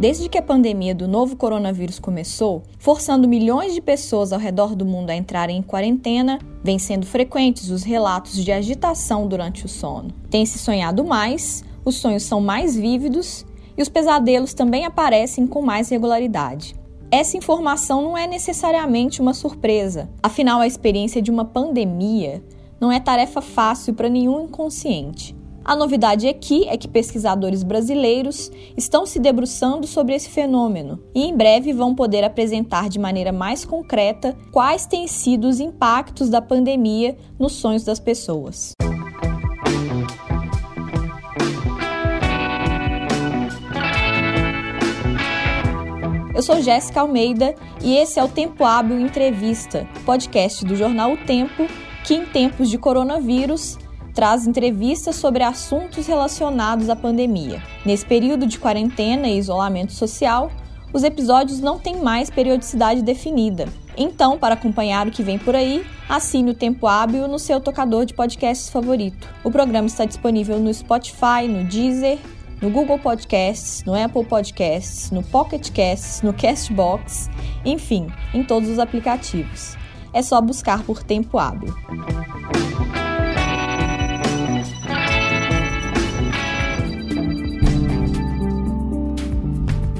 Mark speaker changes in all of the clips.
Speaker 1: Desde que a pandemia do novo coronavírus começou, forçando milhões de pessoas ao redor do mundo a entrarem em quarentena, vêm sendo frequentes os relatos de agitação durante o sono. Tem se sonhado mais, os sonhos são mais vívidos e os pesadelos também aparecem com mais regularidade. Essa informação não é necessariamente uma surpresa, afinal, a experiência de uma pandemia não é tarefa fácil para nenhum inconsciente. A novidade aqui é que pesquisadores brasileiros estão se debruçando sobre esse fenômeno e em breve vão poder apresentar de maneira mais concreta quais têm sido os impactos da pandemia nos sonhos das pessoas. Eu sou Jéssica Almeida e esse é o Tempo Hábil Entrevista, podcast do jornal O Tempo, que em tempos de coronavírus traz entrevistas sobre assuntos relacionados à pandemia. Nesse período de quarentena e isolamento social, os episódios não têm mais periodicidade definida. Então, para acompanhar o que vem por aí, assine o Tempo Hábil no seu tocador de podcasts favorito. O programa está disponível no Spotify, no Deezer, no Google Podcasts, no Apple Podcasts, no Pocket Casts, no Castbox, enfim, em todos os aplicativos. É só buscar por Tempo Hábil.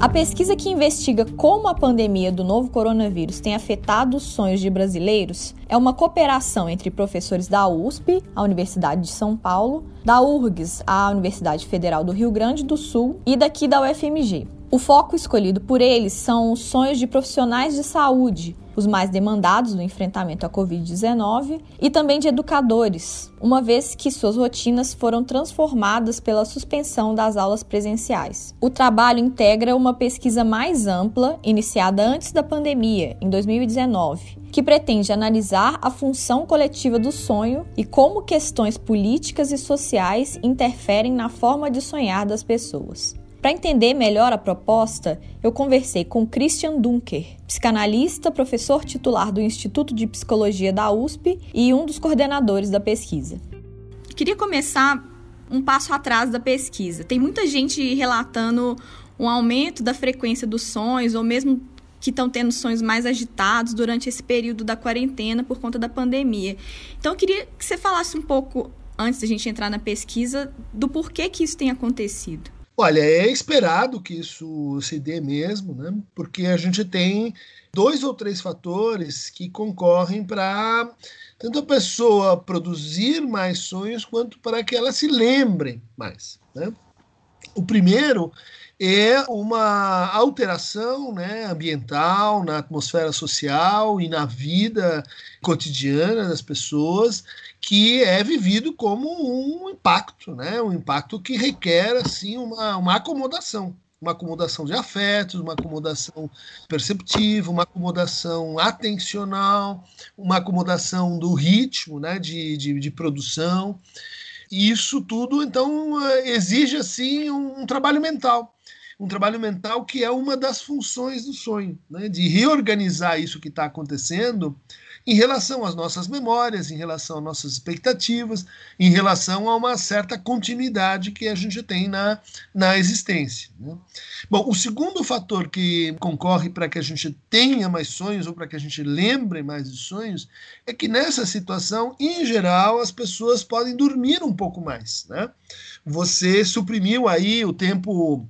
Speaker 1: A pesquisa que investiga como a pandemia do novo coronavírus tem afetado os sonhos de brasileiros é uma cooperação entre professores da USP, a Universidade de São Paulo, da URGS, a Universidade Federal do Rio Grande do Sul, e daqui da UFMG. O foco escolhido por eles são os sonhos de profissionais de saúde, os mais demandados no enfrentamento à Covid-19, e também de educadores, uma vez que suas rotinas foram transformadas pela suspensão das aulas presenciais. O trabalho integra uma pesquisa mais ampla, iniciada antes da pandemia, em 2019, que pretende analisar a função coletiva do sonho e como questões políticas e sociais interferem na forma de sonhar das pessoas. Para entender melhor a proposta, eu conversei com Christian Dunker, psicanalista, professor titular do Instituto de Psicologia da USP e um dos coordenadores da pesquisa. Queria começar um passo atrás da pesquisa. Tem muita gente relatando um aumento da frequência dos sonhos, ou mesmo que estão tendo sonhos mais agitados durante esse período da quarentena por conta da pandemia. Então, eu queria que você falasse um pouco, antes da gente entrar na pesquisa, do porquê que isso tem acontecido.
Speaker 2: Olha, é esperado que isso se dê mesmo, né? porque a gente tem dois ou três fatores que concorrem para tanto a pessoa produzir mais sonhos quanto para que ela se lembre mais. Né? O primeiro é uma alteração né, ambiental na atmosfera social e na vida cotidiana das pessoas que é vivido como um impacto, né, um impacto que requer assim uma, uma acomodação uma acomodação de afetos, uma acomodação perceptiva, uma acomodação atencional, uma acomodação do ritmo né, de, de, de produção. E isso tudo, então, exige assim um, um trabalho mental um trabalho mental que é uma das funções do sonho, né? de reorganizar isso que está acontecendo em relação às nossas memórias, em relação às nossas expectativas, em relação a uma certa continuidade que a gente tem na, na existência. Né? Bom, o segundo fator que concorre para que a gente tenha mais sonhos ou para que a gente lembre mais de sonhos é que nessa situação, em geral, as pessoas podem dormir um pouco mais. Né? Você suprimiu aí o tempo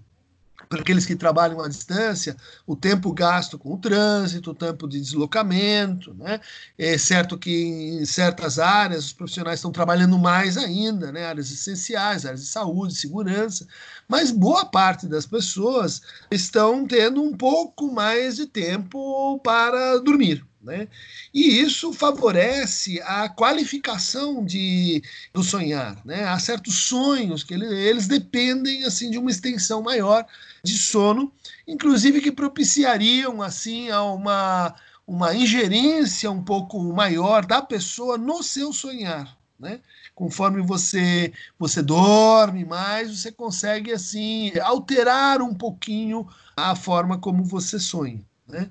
Speaker 2: para aqueles que trabalham à distância, o tempo gasto com o trânsito, o tempo de deslocamento, né? É certo que em certas áreas os profissionais estão trabalhando mais ainda, né? Áreas essenciais, áreas de saúde, segurança, mas boa parte das pessoas estão tendo um pouco mais de tempo para dormir, né? E isso favorece a qualificação de, do sonhar. Né? Há certos sonhos que ele, eles dependem assim de uma extensão maior de sono, inclusive que propiciariam assim a uma, uma ingerência um pouco maior da pessoa no seu sonhar. Né? Conforme você você dorme mais, você consegue assim alterar um pouquinho a forma como você sonha. Né?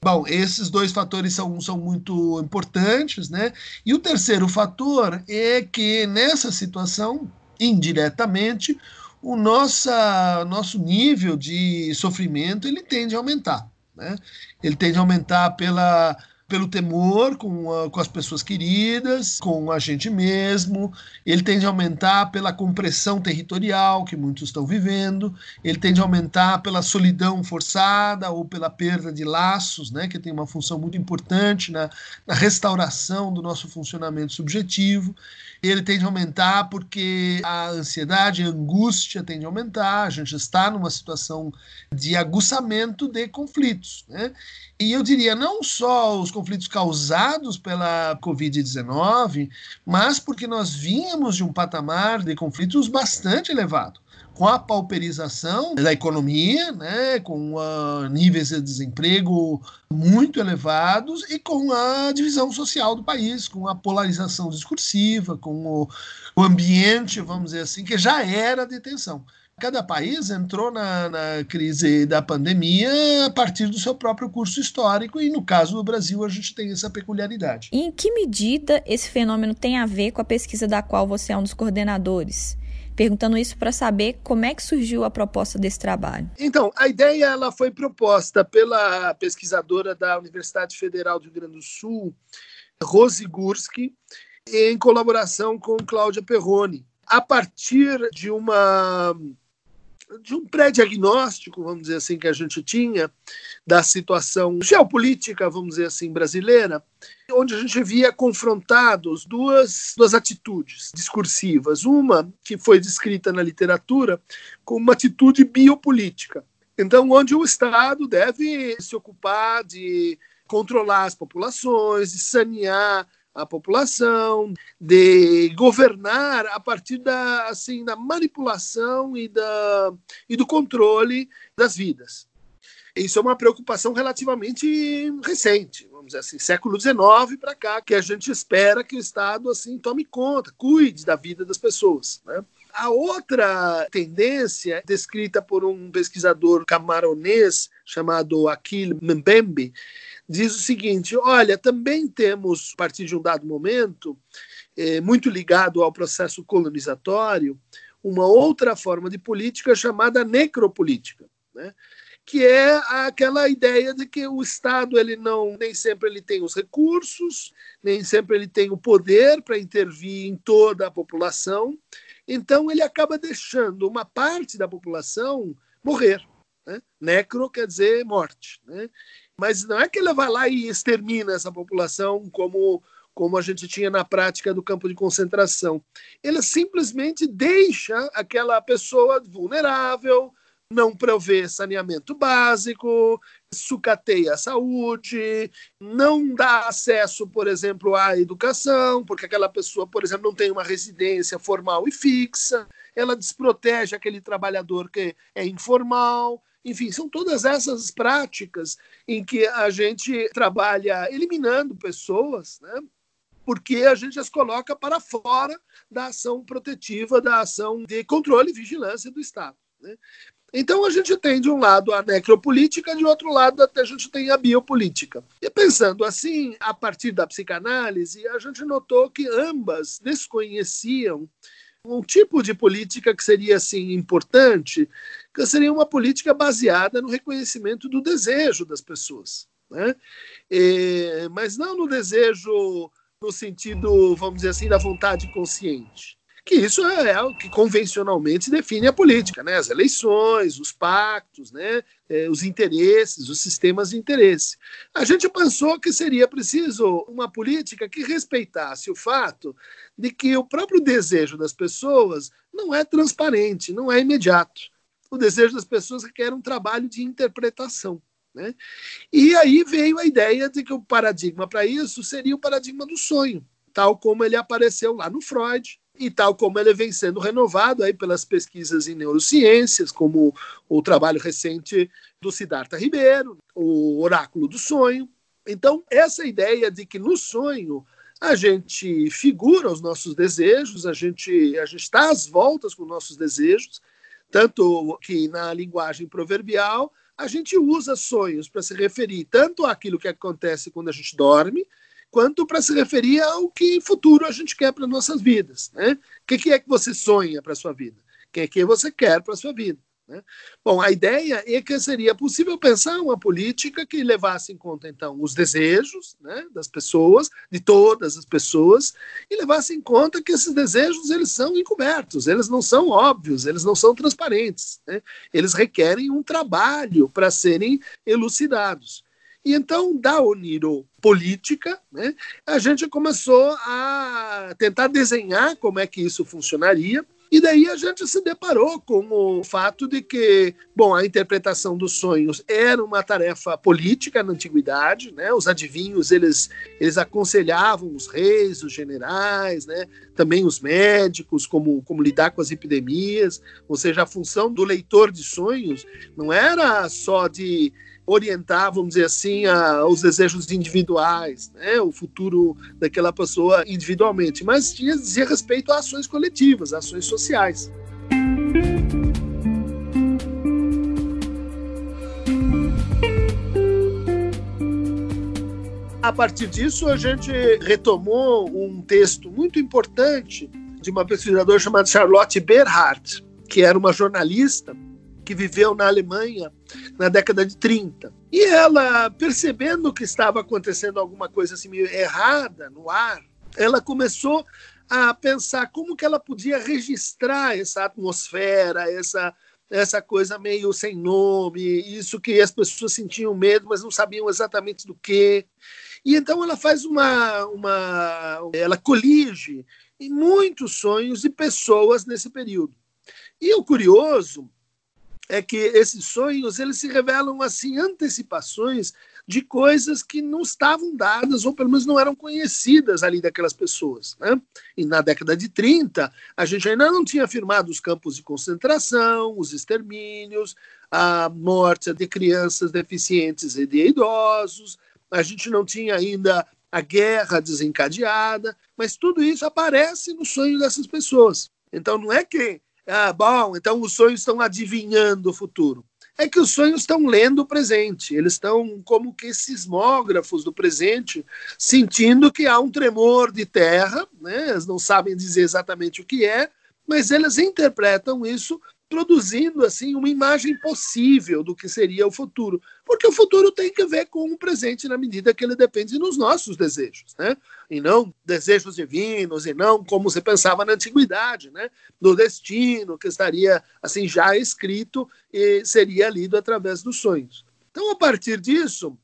Speaker 2: Bom, esses dois fatores são, são muito importantes, né? E o terceiro fator é que nessa situação, indiretamente, o nossa, nosso nível de sofrimento ele tende a aumentar. Né? Ele tende a aumentar pela pelo temor com, a, com as pessoas queridas, com a gente mesmo, ele tende a aumentar pela compressão territorial que muitos estão vivendo, ele tende a aumentar pela solidão forçada ou pela perda de laços, né, que tem uma função muito importante na, na restauração do nosso funcionamento subjetivo. Ele tende a aumentar porque a ansiedade, a angústia tende a aumentar, a gente está numa situação de aguçamento de conflitos. Né? E eu diria não só os conflitos causados pela Covid-19, mas porque nós vínhamos de um patamar de conflitos bastante elevado com a pauperização da economia, né, com uh, níveis de desemprego muito elevados e com a divisão social do país, com a polarização discursiva, com o, o ambiente, vamos dizer assim, que já era de tensão. Cada país entrou na, na, crise da pandemia a partir do seu próprio curso histórico, e no caso do Brasil, a gente tem essa peculiaridade.
Speaker 1: E em que medida esse fenômeno tem a ver com a pesquisa da qual você é um dos coordenadores? Perguntando isso para saber como é que surgiu a proposta desse trabalho.
Speaker 2: Então, a ideia ela foi proposta pela pesquisadora da Universidade Federal do Rio Grande do Sul, Rose Gursky, em colaboração com Cláudia Perrone, a partir de uma de um pré-diagnóstico, vamos dizer assim, que a gente tinha da situação geopolítica, vamos dizer assim, brasileira, onde a gente via confrontados duas, duas atitudes discursivas. Uma que foi descrita na literatura como uma atitude biopolítica. Então, onde o Estado deve se ocupar de controlar as populações, de sanear a população, de governar a partir da, assim, da manipulação e, da, e do controle das vidas. Isso é uma preocupação relativamente recente, vamos dizer assim, século XIX para cá, que a gente espera que o Estado assim tome conta, cuide da vida das pessoas. Né? A outra tendência, descrita por um pesquisador camaronês chamado Akil Mbembe, diz o seguinte: olha, também temos, a partir de um dado momento, é, muito ligado ao processo colonizatório, uma outra forma de política chamada necropolítica, né? que é aquela ideia de que o Estado ele não nem sempre ele tem os recursos, nem sempre ele tem o poder para intervir em toda a população, então ele acaba deixando uma parte da população morrer. Né? Necro quer dizer morte. Né? Mas não é que ele vai lá e extermina essa população como, como a gente tinha na prática do campo de concentração. Ele simplesmente deixa aquela pessoa vulnerável, não provê saneamento básico, sucateia a saúde, não dá acesso, por exemplo, à educação, porque aquela pessoa, por exemplo, não tem uma residência formal e fixa, ela desprotege aquele trabalhador que é informal. Enfim, são todas essas práticas em que a gente trabalha eliminando pessoas, né? porque a gente as coloca para fora da ação protetiva, da ação de controle e vigilância do Estado. Né? Então a gente tem de um lado a necropolítica, de outro lado até a gente tem a biopolítica. E pensando assim, a partir da psicanálise, a gente notou que ambas desconheciam um tipo de política que seria assim importante, que seria uma política baseada no reconhecimento do desejo das pessoas, né? E, mas não no desejo no sentido, vamos dizer assim, da vontade consciente que isso é, é o que convencionalmente define a política, né? As eleições, os pactos, né? É, os interesses, os sistemas de interesse. A gente pensou que seria preciso uma política que respeitasse o fato de que o próprio desejo das pessoas não é transparente, não é imediato. O desejo das pessoas requer um trabalho de interpretação. Né? E aí veio a ideia de que o paradigma para isso seria o paradigma do sonho, tal como ele apareceu lá no Freud, e tal como ele vem sendo renovado aí pelas pesquisas em neurociências, como o trabalho recente do Siddhartha Ribeiro, o Oráculo do Sonho. Então, essa ideia de que no sonho a gente figura os nossos desejos, a gente, a gente está às voltas com nossos desejos, tanto que na linguagem proverbial a gente usa sonhos para se referir tanto àquilo que acontece quando a gente dorme, quanto para se referir ao que futuro a gente quer para nossas vidas. Né? O que, que é que você sonha para sua vida? que, que você quer para sua vida. Né? Bom, a ideia é que seria possível pensar uma política que levasse em conta, então, os desejos né, das pessoas, de todas as pessoas, e levasse em conta que esses desejos eles são encobertos, eles não são óbvios, eles não são transparentes, né? eles requerem um trabalho para serem elucidados. E então, da Oniro política, né, a gente começou a tentar desenhar como é que isso funcionaria, e daí a gente se deparou com o fato de que, bom, a interpretação dos sonhos era uma tarefa política na antiguidade, né? Os adivinhos, eles, eles aconselhavam os reis, os generais, né? Também os médicos, como, como lidar com as epidemias. Ou seja, a função do leitor de sonhos não era só de orientar, vamos dizer assim, a, os desejos individuais, né, o futuro daquela pessoa individualmente, mas tinha dizia respeito a ações coletivas, ações sociais. A partir disso, a gente retomou um texto muito importante de uma pesquisadora chamada Charlotte Berhardt, que era uma jornalista que viveu na Alemanha na década de 30. E ela, percebendo que estava acontecendo alguma coisa assim meio errada no ar, ela começou a pensar como que ela podia registrar essa atmosfera, essa essa coisa meio sem nome, isso que as pessoas sentiam medo, mas não sabiam exatamente do que. E então ela faz uma, uma ela colige em muitos sonhos de pessoas nesse período. E o curioso é que esses sonhos eles se revelam assim antecipações de coisas que não estavam dadas ou pelo menos não eram conhecidas ali daquelas pessoas. Né? E na década de 30, a gente ainda não tinha afirmado os campos de concentração, os extermínios, a morte de crianças deficientes e de idosos, a gente não tinha ainda a guerra desencadeada, mas tudo isso aparece no sonho dessas pessoas. Então não é que ah, bom, então os sonhos estão adivinhando o futuro. É que os sonhos estão lendo o presente, eles estão como que sismógrafos do presente, sentindo que há um tremor de terra, né? eles não sabem dizer exatamente o que é, mas eles interpretam isso produzindo assim uma imagem possível do que seria o futuro, porque o futuro tem que ver com o presente na medida que ele depende dos nossos desejos, né? E não desejos divinos e não como se pensava na antiguidade, né? Do destino que estaria assim já escrito e seria lido através dos sonhos. Então, a partir disso,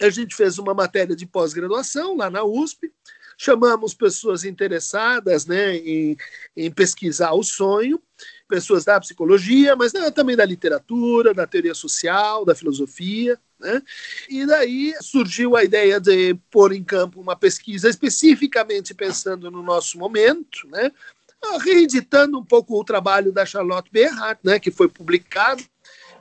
Speaker 2: a gente fez uma matéria de pós-graduação lá na USP, chamamos pessoas interessadas né, em, em pesquisar o sonho pessoas da psicologia, mas né, também da literatura, da teoria social, da filosofia. Né? E daí surgiu a ideia de pôr em campo uma pesquisa especificamente pensando no nosso momento, né? reeditando um pouco o trabalho da Charlotte Berhardt, né, que foi publicado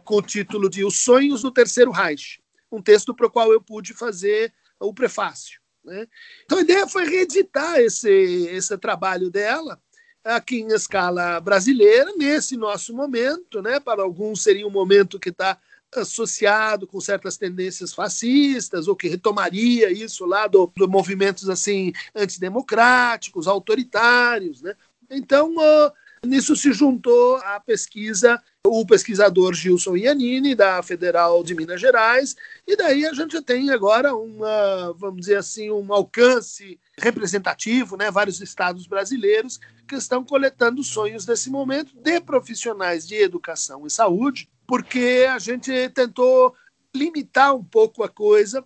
Speaker 2: com o título de Os Sonhos do Terceiro Reich, um texto para o qual eu pude fazer o prefácio. Né? Então a ideia foi reeditar esse, esse trabalho dela aqui em escala brasileira, nesse nosso momento, né? Para alguns seria um momento que está associado com certas tendências fascistas ou que retomaria isso lá do, do movimentos assim antidemocráticos, autoritários, né? Então uh, nisso se juntou a pesquisa o pesquisador Gilson Iannini, da Federal de Minas Gerais, e daí a gente tem agora uma, vamos dizer assim, um alcance representativo, né? vários estados brasileiros que estão coletando sonhos desse momento de profissionais de educação e saúde, porque a gente tentou limitar um pouco a coisa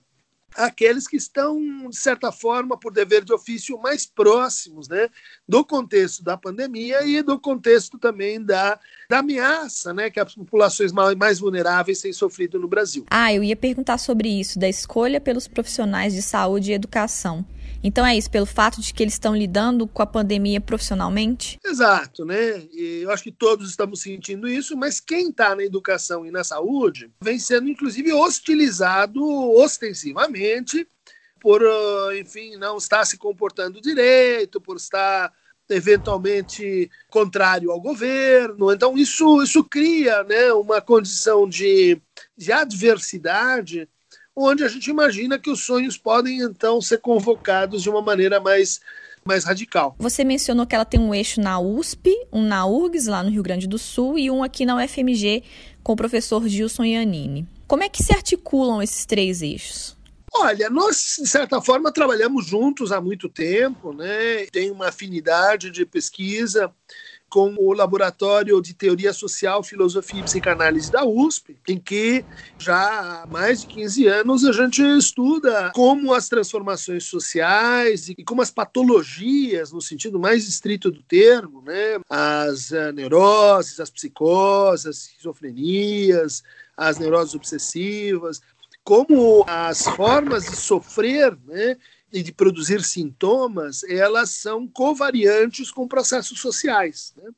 Speaker 2: aqueles que estão, de certa forma, por dever de ofício, mais próximos né, do contexto da pandemia e do contexto também da, da ameaça né, que as populações mais vulneráveis têm sofrido no Brasil.
Speaker 1: Ah, eu ia perguntar sobre isso, da escolha pelos profissionais de saúde e educação. Então é isso, pelo fato de que eles estão lidando com a pandemia profissionalmente?
Speaker 2: Exato, né? E eu acho que todos estamos sentindo isso, mas quem está na educação e na saúde vem sendo, inclusive, hostilizado ostensivamente por, ah, enfim, não estar se comportando direito, por estar eventualmente contrário ao governo. Então, isso, isso cria né, uma condição de, de adversidade onde a gente imagina que os sonhos podem então ser convocados de uma maneira mais mais radical.
Speaker 1: Você mencionou que ela tem um eixo na USP, um na URGS, lá no Rio Grande do Sul, e um aqui na UFMG com o professor Gilson Iannini. Como é que se articulam esses três eixos?
Speaker 2: Olha, nós, de certa forma, trabalhamos juntos há muito tempo, né? Tem uma afinidade de pesquisa com o Laboratório de Teoria Social, Filosofia e Psicanálise da USP, em que já há mais de 15 anos a gente estuda como as transformações sociais e como as patologias, no sentido mais estrito do termo, né, as uh, neuroses, as psicoses, as esquizofrenias, as neuroses obsessivas, como as formas de sofrer, né, e de produzir sintomas, elas são covariantes com processos sociais. Né?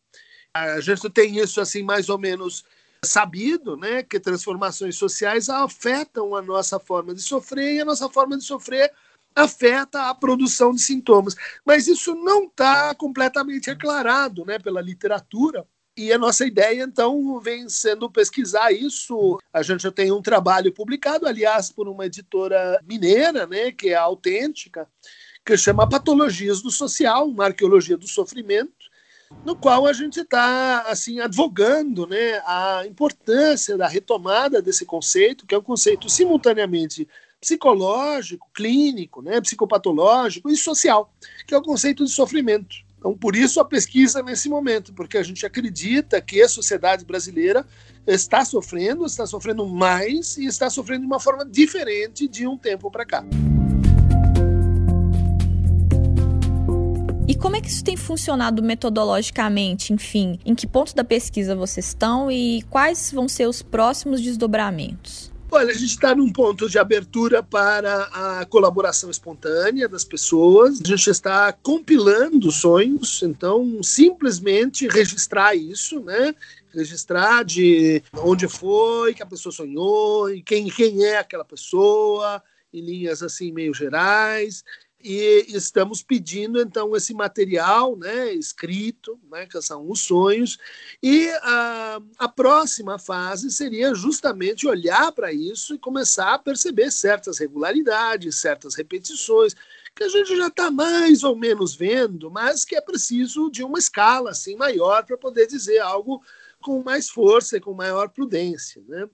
Speaker 2: A gente tem isso assim mais ou menos sabido, né, que transformações sociais afetam a nossa forma de sofrer e a nossa forma de sofrer afeta a produção de sintomas. Mas isso não está completamente aclarado, né, pela literatura. E a nossa ideia, então, vem sendo pesquisar isso. A gente já tem um trabalho publicado, aliás, por uma editora mineira, né, que é Autêntica, que chama Patologias do Social, uma arqueologia do sofrimento, no qual a gente está assim advogando né, a importância da retomada desse conceito, que é um conceito simultaneamente psicológico, clínico, né, psicopatológico e social, que é o conceito de sofrimento. Então, por isso a pesquisa nesse momento, porque a gente acredita que a sociedade brasileira está sofrendo, está sofrendo mais e está sofrendo de uma forma diferente de um tempo para cá.
Speaker 1: E como é que isso tem funcionado metodologicamente? Enfim, em que ponto da pesquisa vocês estão e quais vão ser os próximos desdobramentos?
Speaker 2: Olha, a gente está num ponto de abertura para a colaboração espontânea das pessoas. A gente está compilando sonhos, então simplesmente registrar isso, né? Registrar de onde foi que a pessoa sonhou, e quem, quem é aquela pessoa, em linhas assim meio gerais e estamos pedindo então esse material né, escrito, né, que são os sonhos, e a, a próxima fase seria justamente olhar para isso e começar a perceber certas regularidades, certas repetições, que a gente já está mais ou menos vendo, mas que é preciso de uma escala assim maior para poder dizer algo com mais força e com maior prudência. Né?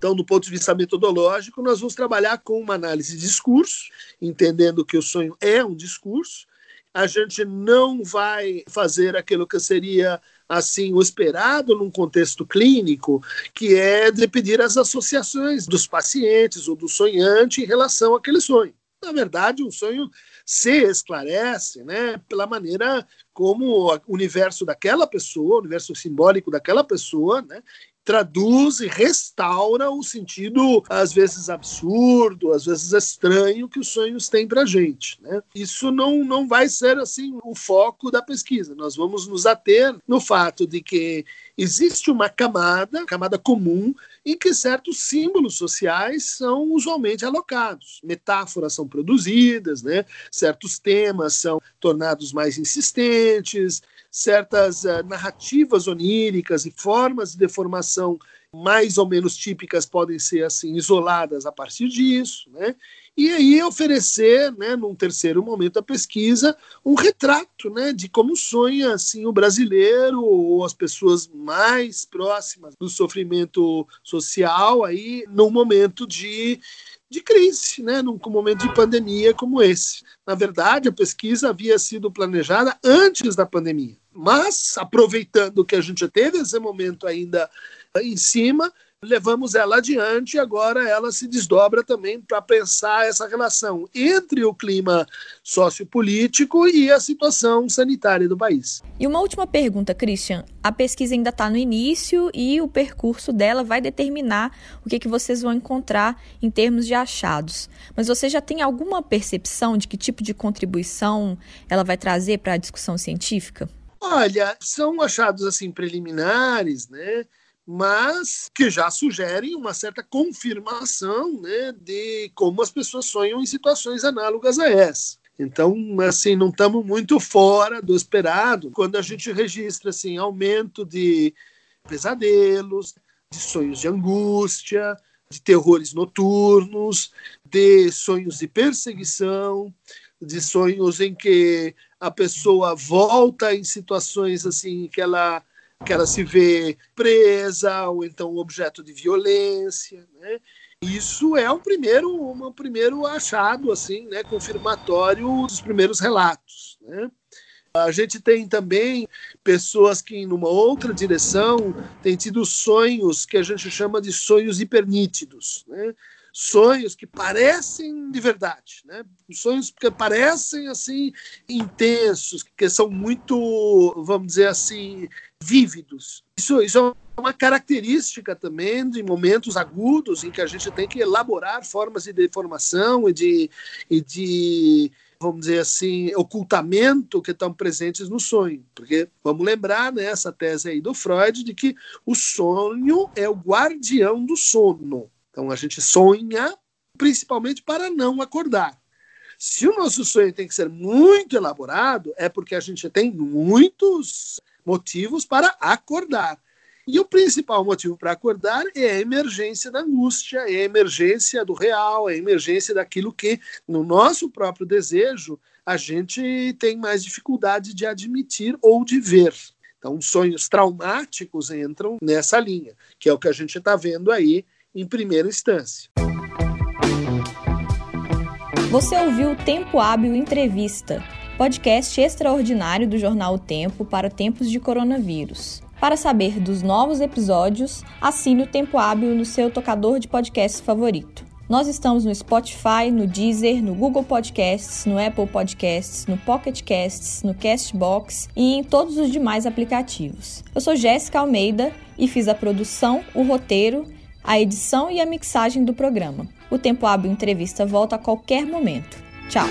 Speaker 2: Então, do ponto de vista metodológico, nós vamos trabalhar com uma análise de discurso, entendendo que o sonho é um discurso. A gente não vai fazer aquilo que seria assim o esperado num contexto clínico, que é de pedir as associações dos pacientes ou do sonhante em relação àquele sonho. Na verdade, um sonho se esclarece né, pela maneira como o universo daquela pessoa, o universo simbólico daquela pessoa, né, traduz e restaura o sentido, às vezes absurdo, às vezes estranho, que os sonhos têm para a gente. Né? Isso não, não vai ser assim o foco da pesquisa. Nós vamos nos ater no fato de que existe uma camada, camada comum, em que certos símbolos sociais são usualmente alocados. Metáforas são produzidas, né? certos temas são tornados mais insistentes, certas uh, narrativas oníricas e formas de deformação mais ou menos típicas podem ser assim isoladas a partir disso, né? E aí oferecer, né, num terceiro momento da pesquisa, um retrato, né, de como sonha assim o brasileiro ou as pessoas mais próximas do sofrimento social aí num momento de de crise, né, num momento de pandemia como esse. Na verdade, a pesquisa havia sido planejada antes da pandemia, mas aproveitando que a gente teve esse momento ainda em cima, levamos ela adiante e agora ela se desdobra também para pensar essa relação entre o clima sociopolítico e a situação sanitária do país.
Speaker 1: E uma última pergunta, Christian. A pesquisa ainda está no início e o percurso dela vai determinar o que, que vocês vão encontrar em termos de achados. Mas você já tem alguma percepção de que tipo de contribuição ela vai trazer para a discussão científica?
Speaker 2: Olha, são achados assim preliminares, né? Mas que já sugerem uma certa confirmação né, de como as pessoas sonham em situações análogas a essa. Então, assim, não estamos muito fora do esperado quando a gente registra assim aumento de pesadelos, de sonhos de angústia, de terrores noturnos, de sonhos de perseguição, de sonhos em que a pessoa volta em situações assim que ela que ela se vê presa ou então objeto de violência, né? Isso é um primeiro, um primeiro achado, assim, né, confirmatório dos primeiros relatos. Né? A gente tem também pessoas que, numa outra direção, têm tido sonhos que a gente chama de sonhos hipernítidos. Né? sonhos que parecem de verdade, né? Sonhos que parecem assim intensos, que são muito, vamos dizer assim, vívidos. Isso, isso é uma característica também de momentos agudos em que a gente tem que elaborar formas de deformação e de, e de vamos dizer assim, ocultamento que estão presentes no sonho. Porque vamos lembrar né, tese aí do Freud de que o sonho é o guardião do sono. Então a gente sonha principalmente para não acordar. Se o nosso sonho tem que ser muito elaborado, é porque a gente tem muitos motivos para acordar. E o principal motivo para acordar é a emergência da angústia, é a emergência do real, é a emergência daquilo que, no nosso próprio desejo, a gente tem mais dificuldade de admitir ou de ver. Então, sonhos traumáticos entram nessa linha, que é o que a gente está vendo aí em primeira instância.
Speaker 1: Você ouviu o Tempo Hábil Entrevista, podcast extraordinário do jornal o Tempo para tempos de coronavírus. Para saber dos novos episódios, assine o Tempo Hábil no seu tocador de podcast favorito. Nós estamos no Spotify, no Deezer, no Google Podcasts, no Apple Podcasts, no Pocket Casts, no Castbox e em todos os demais aplicativos. Eu sou Jéssica Almeida e fiz a produção, o roteiro a edição e a mixagem do programa. O Tempo Hábil Entrevista volta a qualquer momento. Tchau!